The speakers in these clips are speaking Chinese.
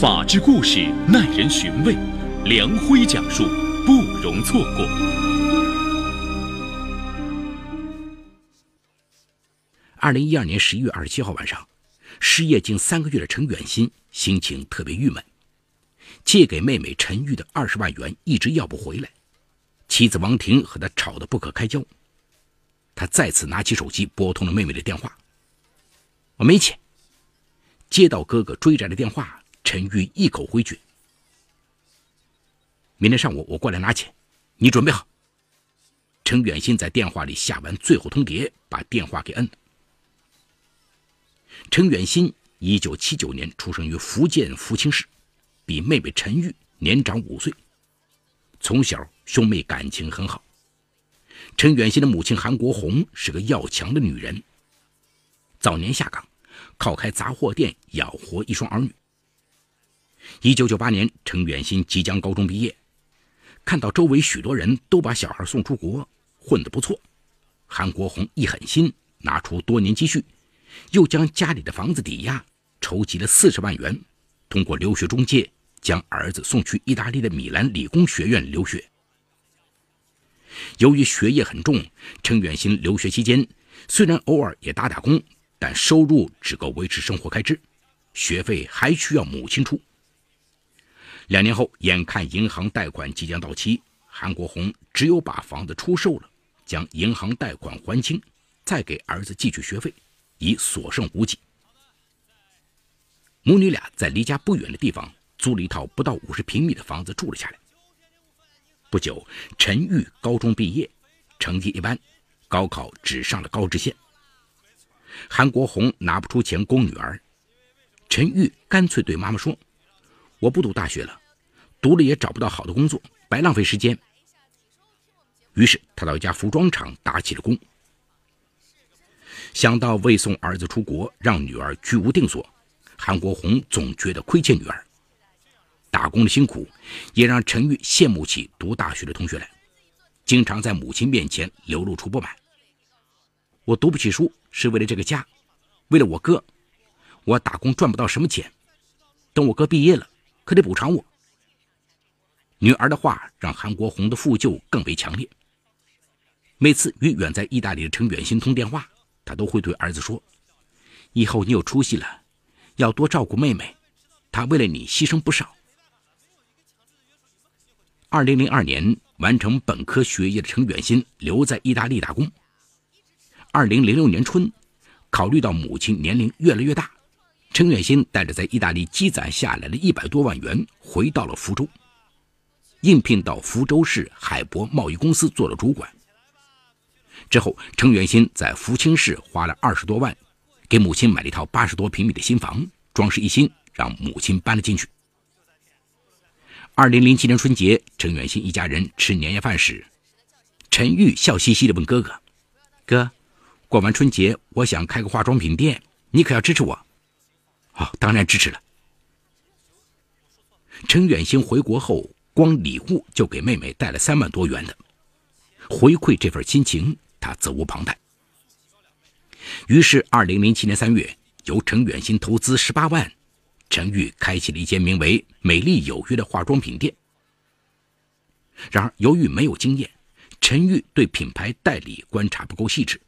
法治故事耐人寻味，梁辉讲述不容错过。二零一二年十一月二十七号晚上，失业近三个月的陈远新心情特别郁闷，借给妹妹陈玉的二十万元一直要不回来，妻子王婷和他吵得不可开交。他再次拿起手机拨通了妹妹的电话。我没钱。接到哥哥追债的电话，陈玉一口回绝。明天上午我过来拿钱，你准备好。陈远新在电话里下完最后通牒，把电话给摁了。陈远新一九七九年出生于福建福清市，比妹妹陈玉年长五岁。从小兄妹感情很好。陈远新的母亲韩国红是个要强的女人。早年下岗，靠开杂货店养活一双儿女。一九九八年，程远新即将高中毕业，看到周围许多人都把小孩送出国，混得不错。韩国红一狠心，拿出多年积蓄，又将家里的房子抵押，筹集了四十万元，通过留学中介将儿子送去意大利的米兰理工学院留学。由于学业很重，程远新留学期间虽然偶尔也打打工，但收入只够维持生活开支，学费还需要母亲出。两年后，眼看银行贷款即将到期，韩国红只有把房子出售了，将银行贷款还清，再给儿子寄去学费，已所剩无几。母女俩在离家不远的地方租了一套不到五十平米的房子住了下来。不久，陈玉高中毕业，成绩一般，高考只上了高知县。韩国红拿不出钱供女儿，陈玉干脆对妈妈说：“我不读大学了，读了也找不到好的工作，白浪费时间。”于是他到一家服装厂打起了工。想到为送儿子出国让女儿居无定所，韩国红总觉得亏欠女儿。打工的辛苦，也让陈玉羡慕起读大学的同学来，经常在母亲面前流露出不满。我读不起书是为了这个家，为了我哥，我打工赚不到什么钱，等我哥毕业了，可得补偿我。女儿的话让韩国红的负疚更为强烈。每次与远在意大利的程远新通电话，他都会对儿子说：“以后你有出息了，要多照顾妹妹，她为了你牺牲不少。”二零零二年完成本科学业的程远新留在意大利打工。二零零六年春，考虑到母亲年龄越来越大，陈远新带着在意大利积攒下来的一百多万元回到了福州，应聘到福州市海博贸易公司做了主管。之后，陈远新在福清市花了二十多万，给母亲买了一套八十多平米的新房，装饰一新，让母亲搬了进去。二零零七年春节，陈远新一家人吃年夜饭时，陈玉笑嘻嘻地问哥哥：“哥，过完春节，我想开个化妆品店，你可要支持我。”“哦，当然支持了。”陈远新回国后，光礼物就给妹妹带了三万多元的，回馈这份亲情，他责无旁贷。于是，二零零七年三月，由陈远新投资十八万。陈玉开启了一间名为“美丽有约”的化妆品店。然而，由于没有经验，陈玉对品牌代理观察不够细致，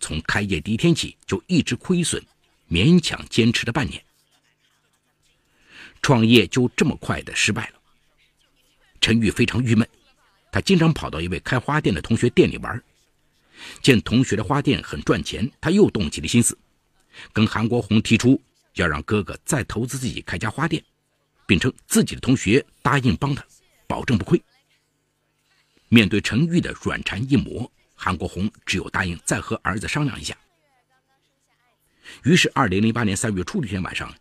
从开业第一天起就一直亏损，勉强坚持了半年。创业就这么快的失败了。陈玉非常郁闷，他经常跑到一位开花店的同学店里玩，见同学的花店很赚钱，他又动起了心思，跟韩国红提出。要让哥哥再投资自己开家花店，并称自己的同学答应帮他，保证不亏。面对陈玉的软缠硬磨，韩国红只有答应再和儿子商量一下。于是，二零零八年三月初的一天晚上，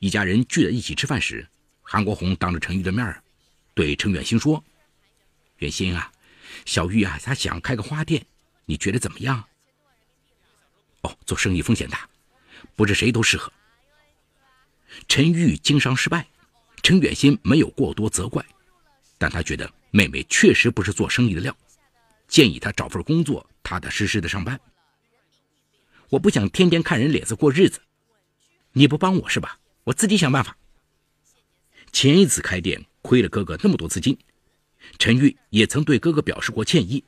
一家人聚在一起吃饭时，韩国红当着陈玉的面对陈远新说：“远新啊，小玉啊，她想开个花店，你觉得怎么样？”“哦，做生意风险大，不是谁都适合。”陈玉经商失败，陈远新没有过多责怪，但他觉得妹妹确实不是做生意的料，建议他找份工作，踏踏实实的上班。我不想天天看人脸色过日子，你不帮我是吧？我自己想办法。前一次开店亏了哥哥那么多资金，陈玉也曾对哥哥表示过歉意，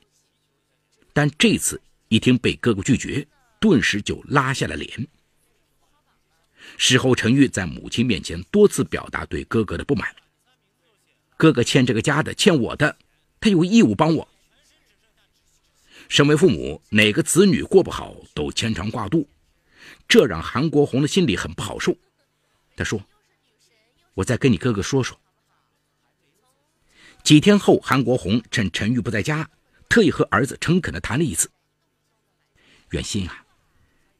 但这次一听被哥哥拒绝，顿时就拉下了脸。事后，陈玉在母亲面前多次表达对哥哥的不满。哥哥欠这个家的，欠我的，他有义务帮我。身为父母，哪个子女过不好都牵肠挂肚，这让韩国红的心里很不好受。他说：“我再跟你哥哥说说。”几天后，韩国红趁陈玉不在家，特意和儿子诚恳地谈了一次。远心啊，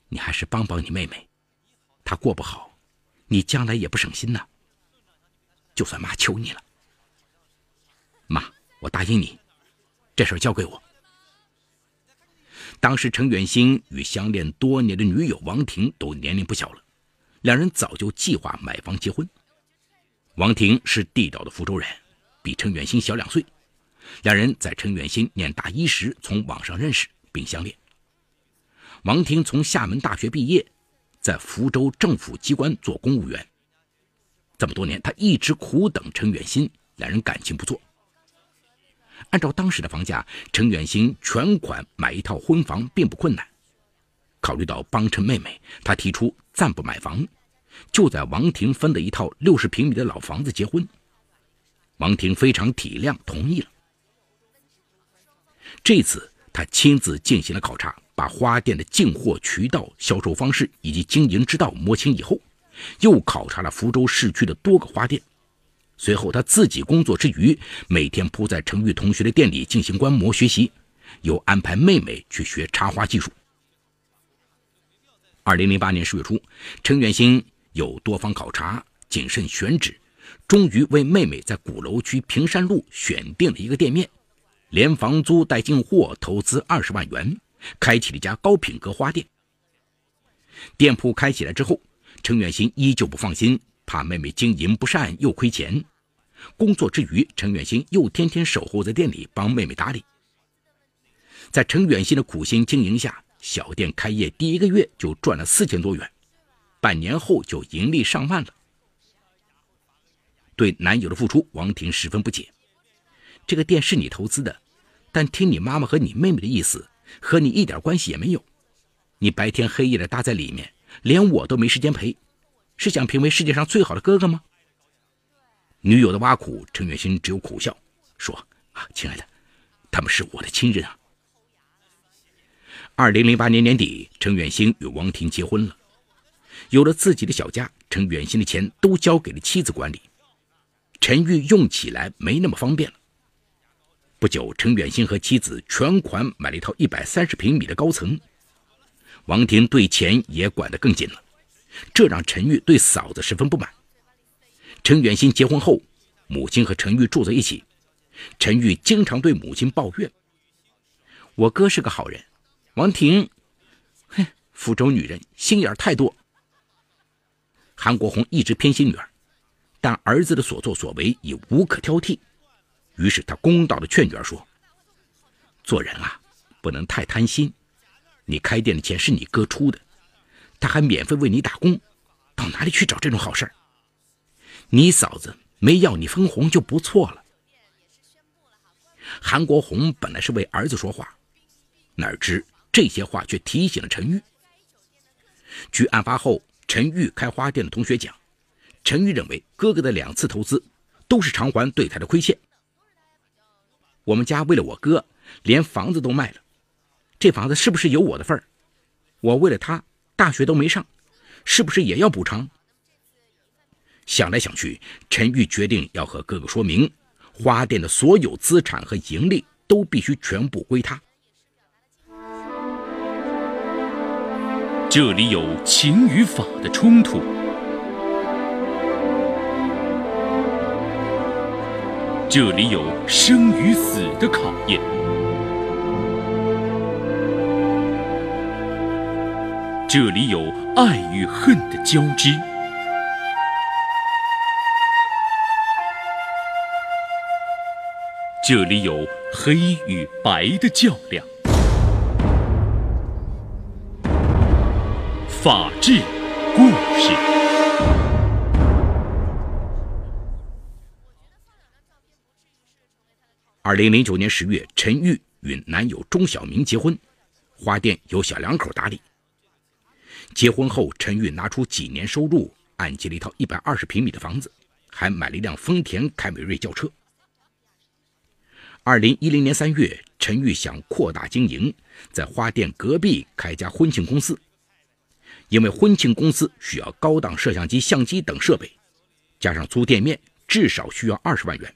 你还是帮帮你妹妹。她过不好，你将来也不省心呐。就算妈求你了，妈，我答应你，这事交给我。当时陈远兴与相恋多年的女友王婷都年龄不小了，两人早就计划买房结婚。王婷是地道的福州人，比陈远兴小两岁，两人在陈远兴念大一时从网上认识并相恋。王婷从厦门大学毕业。在福州政府机关做公务员，这么多年，他一直苦等陈远新，两人感情不错。按照当时的房价，陈远新全款买一套婚房并不困难。考虑到帮衬妹妹，他提出暂不买房，就在王婷分的一套六十平米的老房子结婚。王婷非常体谅，同意了。这次他亲自进行了考察。把花店的进货渠道、销售方式以及经营之道摸清以后，又考察了福州市区的多个花店。随后，他自己工作之余，每天扑在程玉同学的店里进行观摩学习，又安排妹妹去学插花技术。二零零八年十月初，陈远兴有多方考察，谨慎选址，终于为妹妹在鼓楼区平山路选定了一个店面，连房租带进货，投资二十万元。开启了一家高品格花店。店铺开起来之后，陈远新依旧不放心，怕妹妹经营不善又亏钱。工作之余，陈远新又天天守候在店里帮妹妹打理。在陈远新的苦心经营下，小店开业第一个月就赚了四千多元，半年后就盈利上万了。对男友的付出，王婷十分不解。这个店是你投资的，但听你妈妈和你妹妹的意思。和你一点关系也没有，你白天黑夜的搭在里面，连我都没时间陪，是想评为世界上最好的哥哥吗？女友的挖苦，陈远新只有苦笑，说：“啊，亲爱的，他们是我的亲人啊。”二零零八年年底，陈远新与王婷结婚了，有了自己的小家，陈远新的钱都交给了妻子管理，陈玉用起来没那么方便了。不久，陈远新和妻子全款买了一套一百三十平米的高层。王婷对钱也管得更紧了，这让陈玉对嫂子十分不满。陈远新结婚后，母亲和陈玉住在一起，陈玉经常对母亲抱怨：“我哥是个好人，王婷，哼，福州女人心眼太多。”韩国红一直偏心女儿，但儿子的所作所为已无可挑剔。于是他公道的劝女儿说：“做人啊，不能太贪心。你开店的钱是你哥出的，他还免费为你打工，到哪里去找这种好事儿？你嫂子没要你分红就不错了。”韩国红本来是为儿子说话，哪知这些话却提醒了陈玉。据案发后陈玉开花店的同学讲，陈玉认为哥哥的两次投资都是偿还对他的亏欠。我们家为了我哥，连房子都卖了，这房子是不是有我的份儿？我为了他，大学都没上，是不是也要补偿？想来想去，陈玉决定要和哥哥说明，花店的所有资产和盈利都必须全部归他。这里有情与法的冲突。这里有生与死的考验，这里有爱与恨的交织，这里有黑与白的较量。法治故事。二零零九年十月陈玉与男友钟小明结婚花店由小两口打理。结婚后陈玉拿出几年收入按揭了一套一百二十平米的房子还买了一辆丰田凯美瑞轿车。二零一零年三月，陈玉想扩大经营，在花店隔壁开家婚庆公司，因为婚庆公司需要高档摄像机、相机等设备，加上租店面，至少需要二十万元。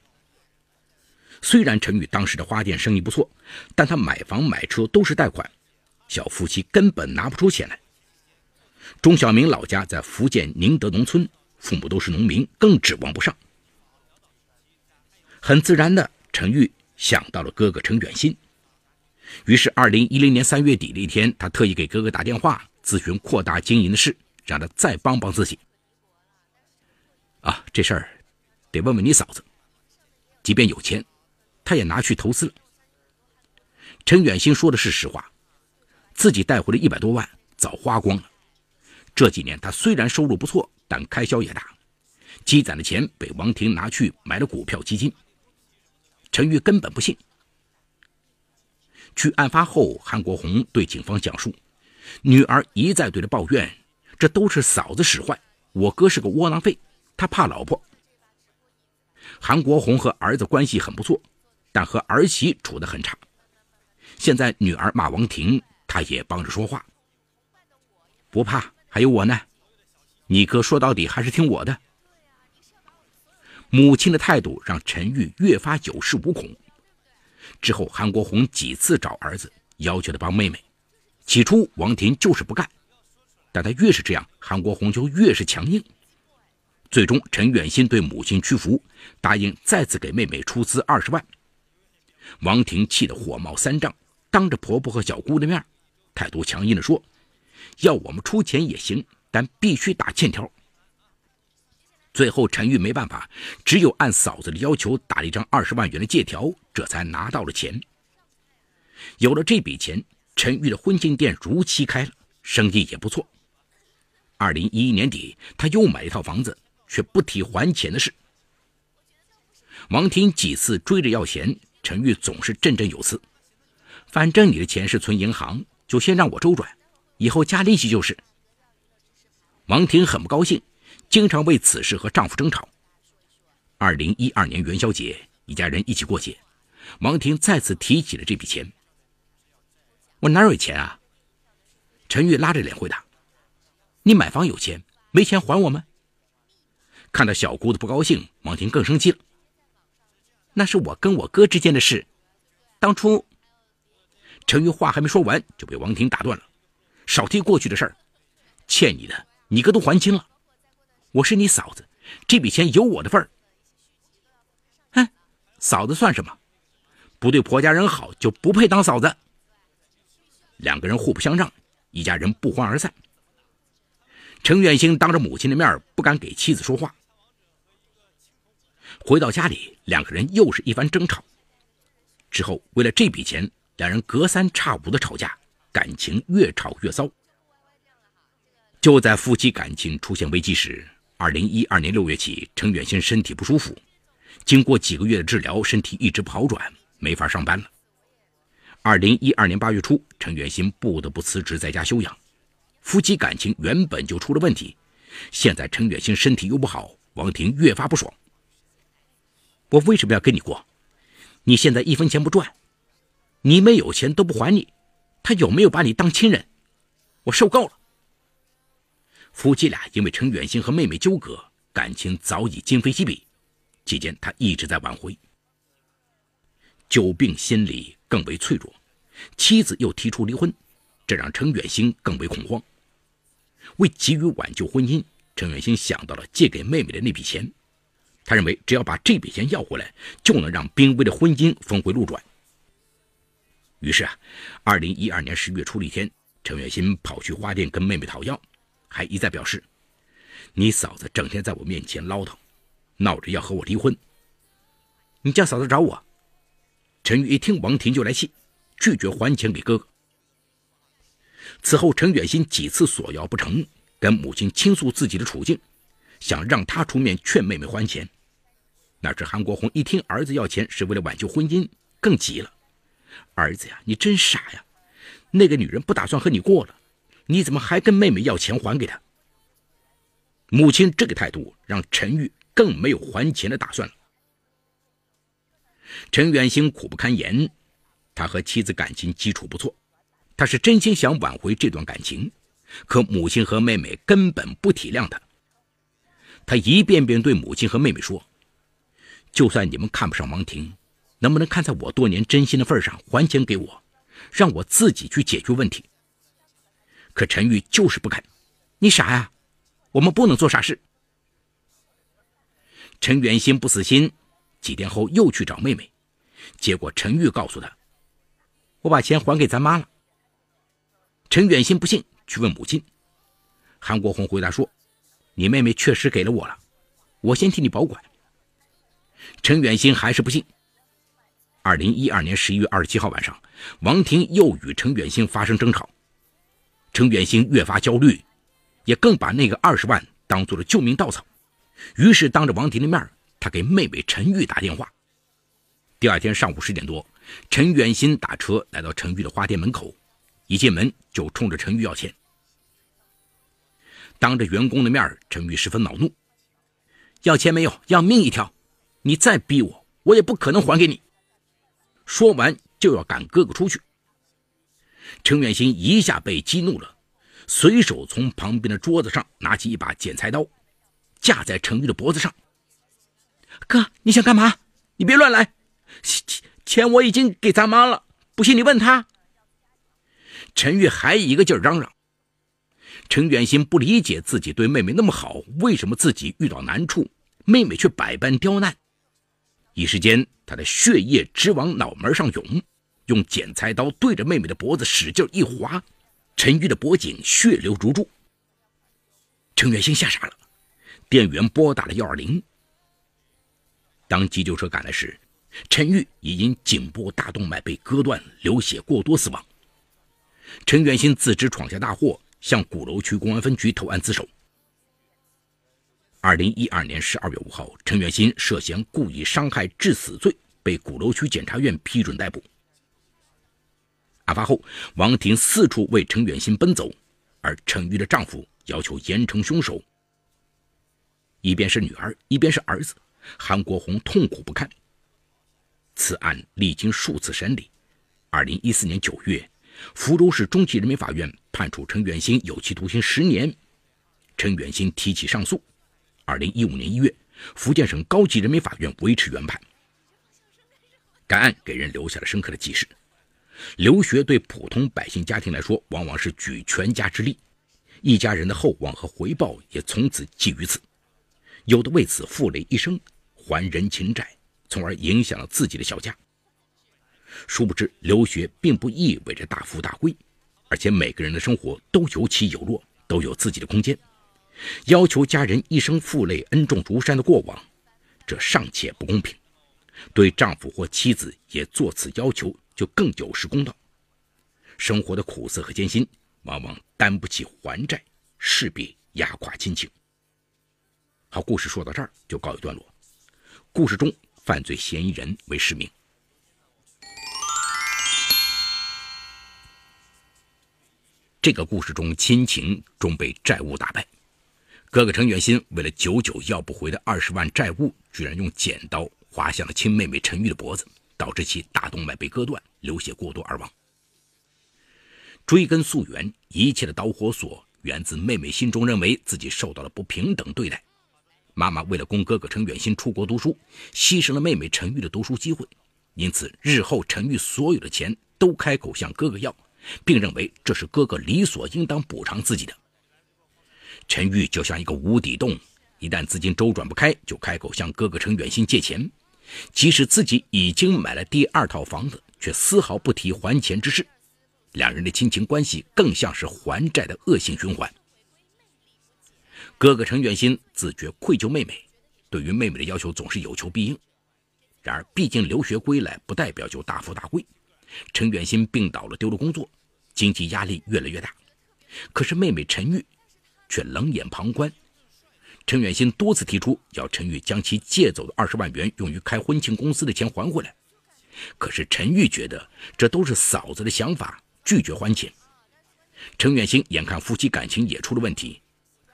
虽然陈玉当时的花店生意不错，但他买房买车都是贷款，小夫妻根本拿不出钱来。钟小明老家在福建宁德农村，父母都是农民，更指望不上。很自然的，陈玉想到了哥哥陈远新，于是二零一零年三月底的一天，他特意给哥哥打电话咨询扩大经营的事，让他再帮帮自己。啊，这事儿得问问你嫂子，即便有钱。他也拿去投资了。陈远新说的是实话，自己带回了一百多万，早花光了。这几年他虽然收入不错，但开销也大，积攒的钱被王婷拿去买了股票基金。陈玉根本不信。据案发后，韩国红对警方讲述，女儿一再对他抱怨：“这都是嫂子使坏，我哥是个窝囊废，他怕老婆。”韩国红和儿子关系很不错。但和儿媳处得很差，现在女儿骂王婷，他也帮着说话。不怕，还有我呢。你哥说到底还是听我的。母亲的态度让陈玉越发有恃无恐。之后，韩国红几次找儿子，要求他帮妹妹。起初，王婷就是不干，但他越是这样，韩国红就越是强硬。最终，陈远新对母亲屈服，答应再次给妹妹出资二十万。王婷气得火冒三丈，当着婆婆和小姑的面，态度强硬地说：“要我们出钱也行，但必须打欠条。”最后，陈玉没办法，只有按嫂子的要求打了一张二十万元的借条，这才拿到了钱。有了这笔钱，陈玉的婚庆店如期开了，生意也不错。二零一一年底，他又买了一套房子，却不提还钱的事。王婷几次追着要钱。陈玉总是振振有词，反正你的钱是存银行，就先让我周转，以后加利息就是。王婷很不高兴，经常为此事和丈夫争吵。二零一二年元宵节，一家人一起过节，王婷再次提起了这笔钱。我哪有钱啊？陈玉拉着脸回答：“你买房有钱，没钱还我们。”看到小姑子不高兴，王婷更生气了。那是我跟我哥之间的事，当初陈玉话还没说完，就被王婷打断了。少提过去的事，欠你的你哥都还清了。我是你嫂子，这笔钱有我的份儿。哼，嫂子算什么？不对婆家人好，就不配当嫂子。两个人互不相让，一家人不欢而散。程远兴当着母亲的面不敢给妻子说话。回到家里，两个人又是一番争吵。之后，为了这笔钱，两人隔三差五的吵架，感情越吵越糟。就在夫妻感情出现危机时，二零一二年六月起，程远新身体不舒服，经过几个月的治疗，身体一直不好转，没法上班了。二零一二年八月初，程远新不得不辞职在家休养。夫妻感情原本就出了问题，现在程远新身体又不好，王婷越发不爽。我为什么要跟你过？你现在一分钱不赚，你没有钱都不还你，他有没有把你当亲人？我受够了。夫妻俩因为陈远新和妹妹纠葛，感情早已今非昔比。期间他一直在挽回。久病心理更为脆弱，妻子又提出离婚，这让陈远新更为恐慌。为急于挽救婚姻，陈远新想到了借给妹妹的那笔钱。他认为，只要把这笔钱要回来，就能让濒危的婚姻峰回路转。于是啊，二零一二年十月初的一天，陈月新跑去花店跟妹妹讨要，还一再表示：“你嫂子整天在我面前唠叨，闹着要和我离婚。你叫嫂子找我。”陈宇一听，王婷就来气，拒绝还钱给哥哥。此后，陈远新几次索要不成，跟母亲倾诉自己的处境，想让她出面劝妹妹还钱。哪知韩国红一听儿子要钱是为了挽救婚姻，更急了：“儿子呀，你真傻呀！那个女人不打算和你过了，你怎么还跟妹妹要钱还给她？”母亲这个态度让陈玉更没有还钱的打算了。陈远兴苦不堪言，他和妻子感情基础不错，他是真心想挽回这段感情，可母亲和妹妹根本不体谅他。他一遍遍对母亲和妹妹说：“就算你们看不上王婷，能不能看在我多年真心的份上还钱给我，让我自己去解决问题？”可陈玉就是不肯。你傻呀？我们不能做傻事。陈元新不死心，几天后又去找妹妹，结果陈玉告诉他：“我把钱还给咱妈了。”陈远新不信，去问母亲。韩国红回答说。你妹妹确实给了我了，我先替你保管。陈远新还是不信。二零一二年十一月二十七号晚上，王婷又与陈远新发生争吵，陈远新越发焦虑，也更把那个二十万当做了救命稻草，于是当着王婷的面，他给妹妹陈玉打电话。第二天上午十点多，陈远新打车来到陈玉的花店门口，一进门就冲着陈玉要钱。当着员工的面，陈玉十分恼怒：“要钱没有？要命一条！你再逼我，我也不可能还给你。”说完就要赶哥哥出去。陈远新一下被激怒了，随手从旁边的桌子上拿起一把剪裁刀，架在陈玉的脖子上。“哥，你想干嘛？你别乱来！钱钱我已经给咱妈了，不信你问他。”陈玉还一个劲儿嚷嚷。陈远新不理解自己对妹妹那么好，为什么自己遇到难处，妹妹却百般刁难。一时间，他的血液直往脑门上涌，用剪裁刀对着妹妹的脖子使劲一划，陈玉的脖颈血流如注。陈远新吓傻了，店员拨打了幺二零。当急救车赶来时，陈玉已因颈部大动脉被割断，流血过多死亡。陈远新自知闯下大祸。向鼓楼区公安分局投案自首。二零一二年十二月五号，陈远新涉嫌故意伤害致死罪被鼓楼区检察院批准逮捕。案发后，王婷四处为陈远新奔走，而陈玉的丈夫要求严惩凶手。一边是女儿，一边是儿子，韩国红痛苦不堪。此案历经数次审理，二零一四年九月。福州市中级人民法院判处陈远新有期徒刑十年，陈远新提起上诉。二零一五年一月，福建省高级人民法院维持原判。该案给人留下了深刻的记事。留学对普通百姓家庭来说，往往是举全家之力，一家人的厚望和回报也从此寄于此。有的为此负累一生，还人情债，从而影响了自己的小家。殊不知，留学并不意味着大富大贵，而且每个人的生活都有起有落，都有自己的空间。要求家人一生负累恩重如山的过往，这尚且不公平；对丈夫或妻子也做此要求，就更有失公道。生活的苦涩和艰辛，往往担不起还债，势必压垮亲情。好，故事说到这儿就告一段落。故事中，犯罪嫌疑人为市民。这个故事中，亲情终被债务打败。哥哥程远新为了久久要不回的二十万债务，居然用剪刀划向了亲妹妹陈玉的脖子，导致其大动脉被割断，流血过多而亡。追根溯源，一切的导火索源自妹妹心中认为自己受到了不平等对待。妈妈为了供哥哥陈远新出国读书，牺牲了妹妹陈玉的读书机会，因此日后陈玉所有的钱都开口向哥哥要。并认为这是哥哥理所应当补偿自己的。陈玉就像一个无底洞，一旦资金周转不开，就开口向哥哥陈远新借钱。即使自己已经买了第二套房子，却丝毫不提还钱之事。两人的亲情关系更像是还债的恶性循环。哥哥陈远新自觉愧疚妹妹，对于妹妹的要求总是有求必应。然而，毕竟留学归来不代表就大富大贵。陈远新病倒了，丢了工作。经济压力越来越大，可是妹妹陈玉却冷眼旁观。陈远新多次提出要陈玉将其借走的二十万元用于开婚庆公司的钱还回来，可是陈玉觉得这都是嫂子的想法，拒绝还钱。陈远新眼看夫妻感情也出了问题，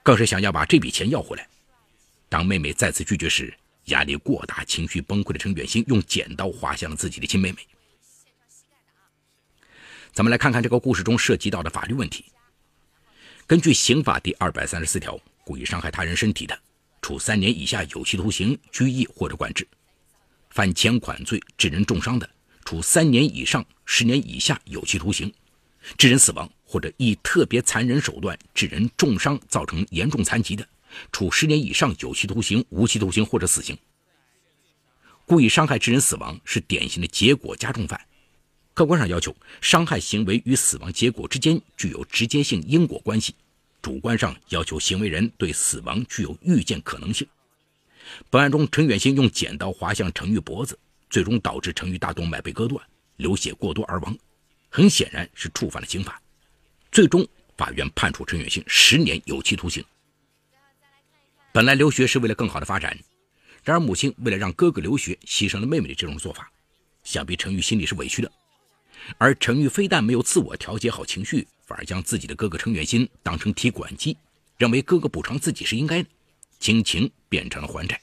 更是想要把这笔钱要回来。当妹妹再次拒绝时，压力过大、情绪崩溃的陈远新用剪刀划向了自己的亲妹妹。咱们来看看这个故事中涉及到的法律问题。根据刑法第二百三十四条，故意伤害他人身体的，处三年以下有期徒刑、拘役或者管制；犯前款罪致人重伤的，处三年以上十年以下有期徒刑；致人死亡或者以特别残忍手段致人重伤造成严重残疾的。处十年以上有期徒刑、无期徒刑或者死刑。故意伤害致人死亡是典型的结果加重犯，客观上要求伤害行为与死亡结果之间具有直接性因果关系，主观上要求行为人对死亡具有预见可能性。本案中，陈远新用剪刀划向程玉脖子，最终导致程玉大动脉被割断，流血过多而亡，很显然是触犯了刑法。最终，法院判处陈远新十年有期徒刑。本来留学是为了更好的发展，然而母亲为了让哥哥留学，牺牲了妹妹的这种做法，想必陈玉心里是委屈的。而陈玉非但没有自我调节好情绪，反而将自己的哥哥程远新当成提款机，认为哥哥补偿自己是应该的，亲情变成了还债。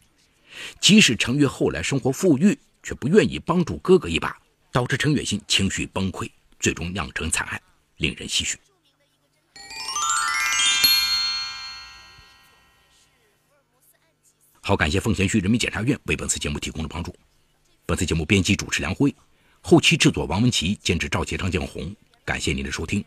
即使陈玉后来生活富裕，却不愿意帮助哥哥一把，导致程远新情绪崩溃，最终酿成惨案，令人唏嘘。好，感谢奉贤区人民检察院为本次节目提供的帮助。本次节目编辑主持梁辉，后期制作王文琪，监制赵杰、张建红。感谢您的收听，